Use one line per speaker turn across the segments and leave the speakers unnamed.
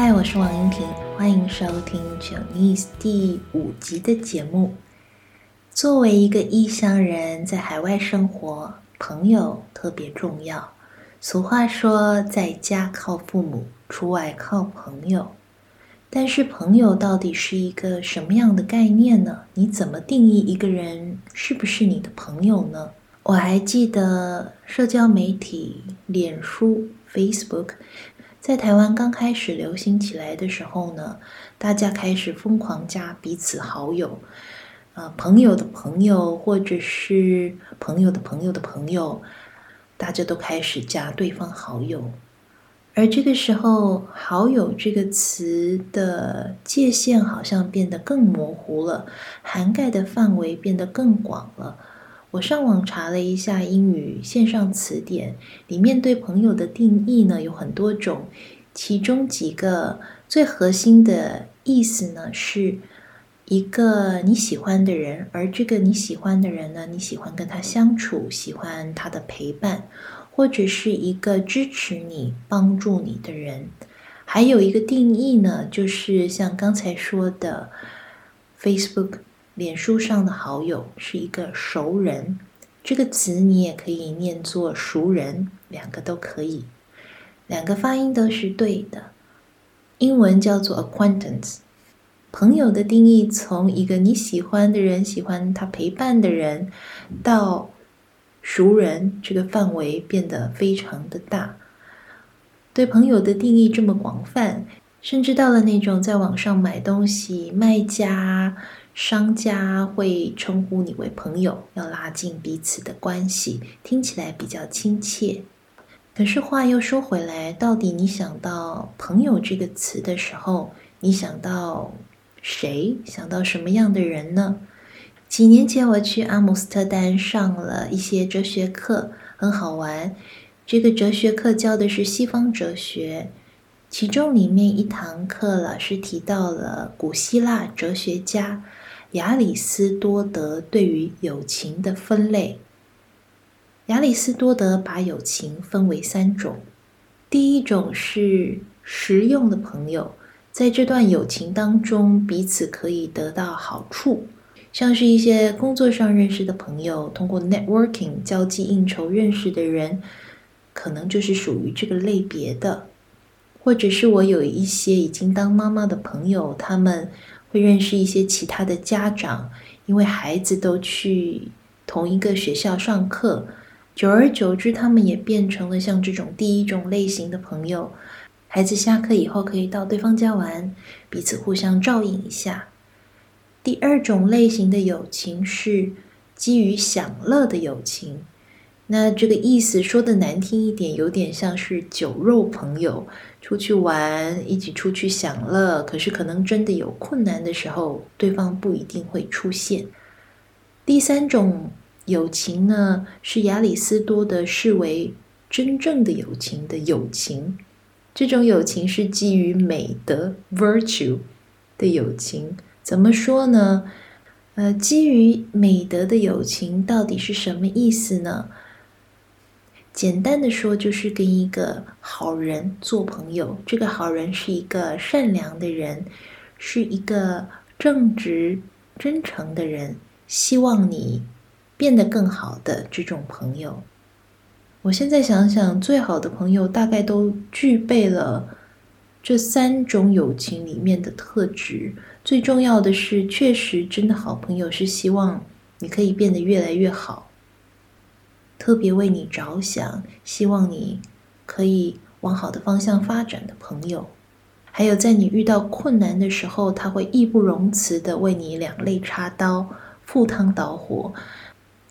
嗨，我是王英婷，欢迎收听《Journey》第五集的节目。作为一个异乡人，在海外生活，朋友特别重要。俗话说，在家靠父母，出外靠朋友。但是，朋友到底是一个什么样的概念呢？你怎么定义一个人是不是你的朋友呢？我还记得社交媒体脸书 （Facebook） 在台湾刚开始流行起来的时候呢，大家开始疯狂加彼此好友，呃，朋友的朋友，或者是朋友的朋友的朋友。大家都开始加对方好友，而这个时候“好友”这个词的界限好像变得更模糊了，涵盖的范围变得更广了。我上网查了一下英语线上词典，里面对朋友的定义呢有很多种，其中几个最核心的意思呢是。一个你喜欢的人，而这个你喜欢的人呢，你喜欢跟他相处，喜欢他的陪伴，或者是一个支持你、帮助你的人。还有一个定义呢，就是像刚才说的，Facebook 脸书上的好友是一个熟人，这个词你也可以念作熟人，两个都可以，两个发音都是对的。英文叫做 acquaintance。朋友的定义，从一个你喜欢的人、喜欢他陪伴的人，到熟人，这个范围变得非常的大。对朋友的定义这么广泛，甚至到了那种在网上买东西，卖家、商家会称呼你为朋友，要拉近彼此的关系，听起来比较亲切。可是话又说回来，到底你想到朋友这个词的时候，你想到谁想到什么样的人呢？几年前我去阿姆斯特丹上了一些哲学课，很好玩。这个哲学课教的是西方哲学，其中里面一堂课老师提到了古希腊哲学家亚里斯多德对于友情的分类。亚里斯多德把友情分为三种，第一种是实用的朋友。在这段友情当中，彼此可以得到好处，像是一些工作上认识的朋友，通过 networking 交际应酬认识的人，可能就是属于这个类别的。或者是我有一些已经当妈妈的朋友，他们会认识一些其他的家长，因为孩子都去同一个学校上课，久而久之，他们也变成了像这种第一种类型的朋友。孩子下课以后可以到对方家玩，彼此互相照应一下。第二种类型的友情是基于享乐的友情，那这个意思说的难听一点，有点像是酒肉朋友，出去玩，一起出去享乐。可是可能真的有困难的时候，对方不一定会出现。第三种友情呢，是亚里斯多德视为真正的友情的友情。这种友情是基于美德 （virtue） 的友情。怎么说呢？呃，基于美德的友情到底是什么意思呢？简单的说，就是跟一个好人做朋友。这个好人是一个善良的人，是一个正直、真诚的人，希望你变得更好的这种朋友。我现在想想，最好的朋友大概都具备了这三种友情里面的特质。最重要的是，确实真的好朋友是希望你可以变得越来越好，特别为你着想，希望你可以往好的方向发展的朋友。还有，在你遇到困难的时候，他会义不容辞地为你两肋插刀、赴汤蹈火。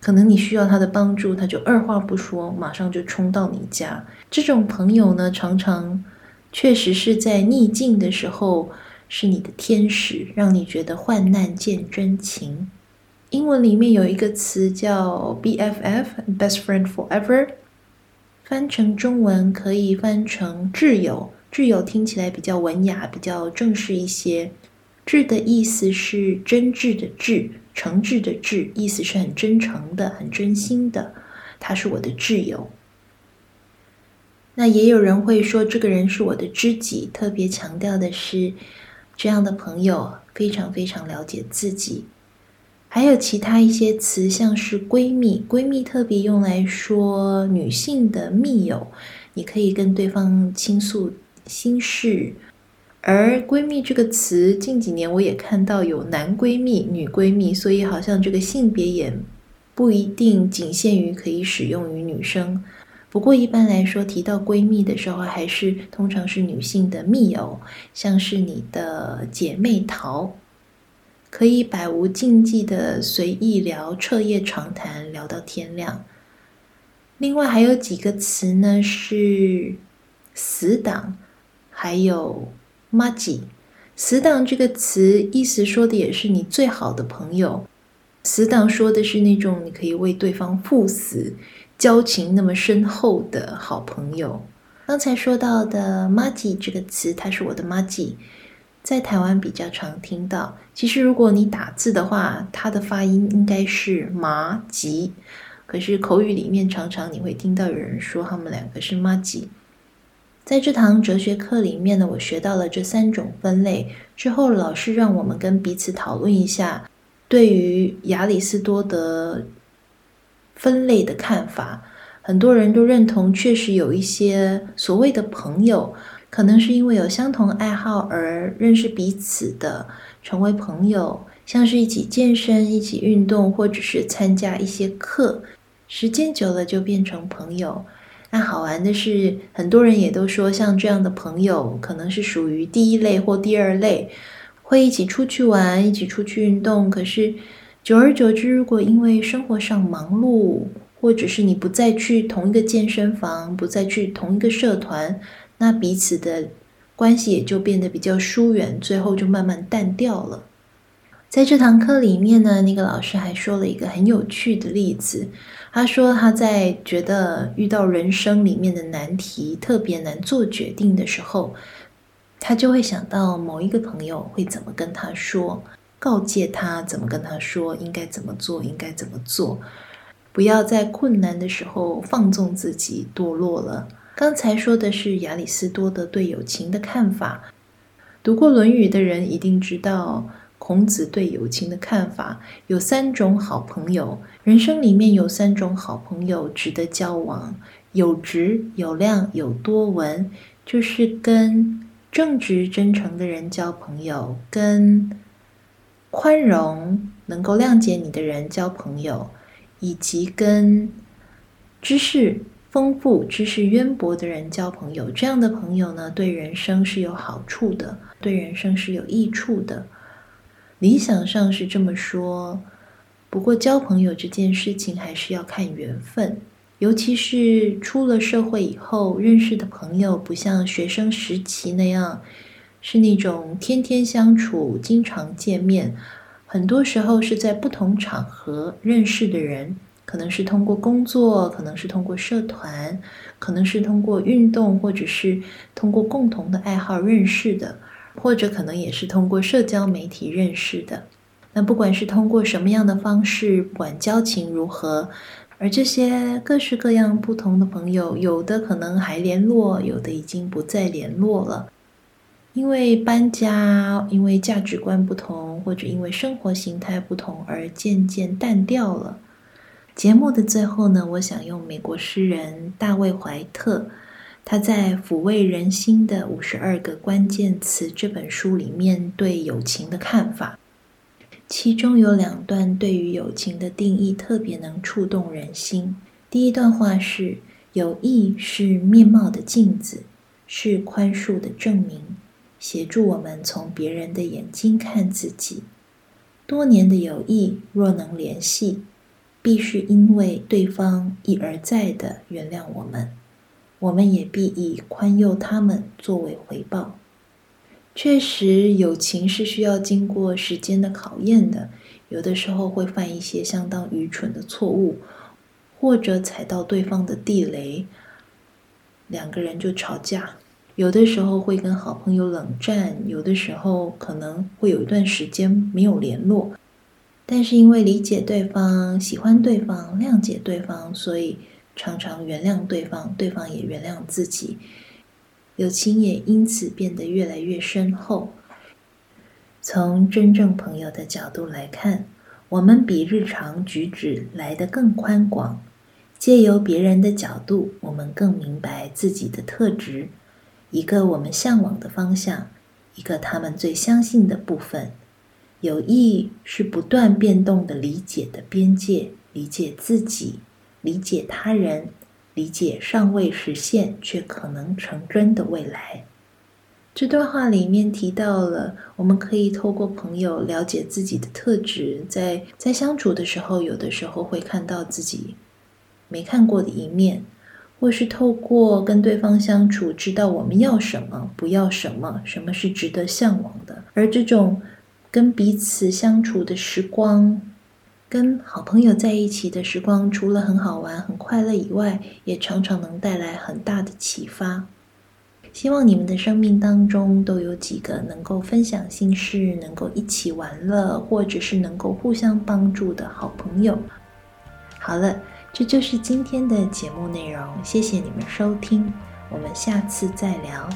可能你需要他的帮助，他就二话不说，马上就冲到你家。这种朋友呢，常常确实是在逆境的时候是你的天使，让你觉得患难见真情。英文里面有一个词叫 BFF（Best Friend Forever），翻成中文可以翻成挚友。挚友听起来比较文雅，比较正式一些。挚的意思是真挚的挚。诚挚的挚，意思是很真诚的、很真心的。他是我的挚友。那也有人会说，这个人是我的知己，特别强调的是，这样的朋友非常非常了解自己。还有其他一些词，像是闺蜜，闺蜜特别用来说女性的密友，你可以跟对方倾诉心事。而闺蜜这个词，近几年我也看到有男闺蜜、女闺蜜，所以好像这个性别也不一定仅限于可以使用于女生。不过一般来说，提到闺蜜的时候，还是通常是女性的密友，像是你的姐妹淘，可以百无禁忌的随意聊，彻夜长谈，聊到天亮。另外还有几个词呢，是死党，还有麻吉。死党这个词意思说的也是你最好的朋友，死党说的是那种你可以为对方赴死。交情那么深厚的好朋友，刚才说到的“麻吉”这个词，它是我的麻吉，在台湾比较常听到。其实如果你打字的话，它的发音应该是“麻吉”，可是口语里面常常你会听到有人说他们两个是麻吉。在这堂哲学课里面呢，我学到了这三种分类之后，老师让我们跟彼此讨论一下，对于亚里士多德。分类的看法，很多人都认同，确实有一些所谓的朋友，可能是因为有相同爱好而认识彼此的，成为朋友，像是一起健身、一起运动，或者是参加一些课，时间久了就变成朋友。那好玩的是，很多人也都说，像这样的朋友，可能是属于第一类或第二类，会一起出去玩，一起出去运动，可是。久而久之，如果因为生活上忙碌，或者是你不再去同一个健身房，不再去同一个社团，那彼此的关系也就变得比较疏远，最后就慢慢淡掉了。在这堂课里面呢，那个老师还说了一个很有趣的例子。他说他在觉得遇到人生里面的难题，特别难做决定的时候，他就会想到某一个朋友会怎么跟他说。告诫他怎么跟他说，应该怎么做，应该怎么做，不要在困难的时候放纵自己堕落了。刚才说的是亚里士多德对友情的看法，读过《论语》的人一定知道孔子对友情的看法，有三种好朋友，人生里面有三种好朋友值得交往：有直、有量、有多闻，就是跟正直真诚的人交朋友，跟宽容、能够谅解你的人交朋友，以及跟知识丰富、知识渊博的人交朋友，这样的朋友呢，对人生是有好处的，对人生是有益处的。理想上是这么说，不过交朋友这件事情还是要看缘分，尤其是出了社会以后认识的朋友，不像学生时期那样。是那种天天相处、经常见面，很多时候是在不同场合认识的人，可能是通过工作，可能是通过社团，可能是通过运动，或者是通过共同的爱好认识的，或者可能也是通过社交媒体认识的。那不管是通过什么样的方式，不管交情如何，而这些各式各样不同的朋友，有的可能还联络，有的已经不再联络了。因为搬家，因为价值观不同，或者因为生活形态不同而渐渐淡掉了。节目的最后呢，我想用美国诗人大卫·怀特他在《抚慰人心的五十二个关键词》这本书里面对友情的看法，其中有两段对于友情的定义特别能触动人心。第一段话是：友谊是面貌的镜子，是宽恕的证明。协助我们从别人的眼睛看自己。多年的友谊若能联系，必是因为对方一而再的原谅我们，我们也必以宽宥他们作为回报。确实，友情是需要经过时间的考验的，有的时候会犯一些相当愚蠢的错误，或者踩到对方的地雷，两个人就吵架。有的时候会跟好朋友冷战，有的时候可能会有一段时间没有联络，但是因为理解对方、喜欢对方、谅解对方，所以常常原谅对方，对方也原谅自己，友情也因此变得越来越深厚。从真正朋友的角度来看，我们比日常举止来得更宽广。借由别人的角度，我们更明白自己的特质，一个我们向往的方向，一个他们最相信的部分。友谊是不断变动的理解的边界，理解自己，理解他人，理解尚未实现却可能成真的未来。这段话里面提到了，我们可以透过朋友了解自己的特质，在在相处的时候，有的时候会看到自己没看过的一面，或是透过跟对方相处，知道我们要什么，不要什么，什么是值得向往的。而这种跟彼此相处的时光，跟好朋友在一起的时光，除了很好玩、很快乐以外，也常常能带来很大的启发。希望你们的生命当中都有几个能够分享心事、能够一起玩乐，或者是能够互相帮助的好朋友。好了，这就是今天的节目内容。谢谢你们收听，我们下次再聊。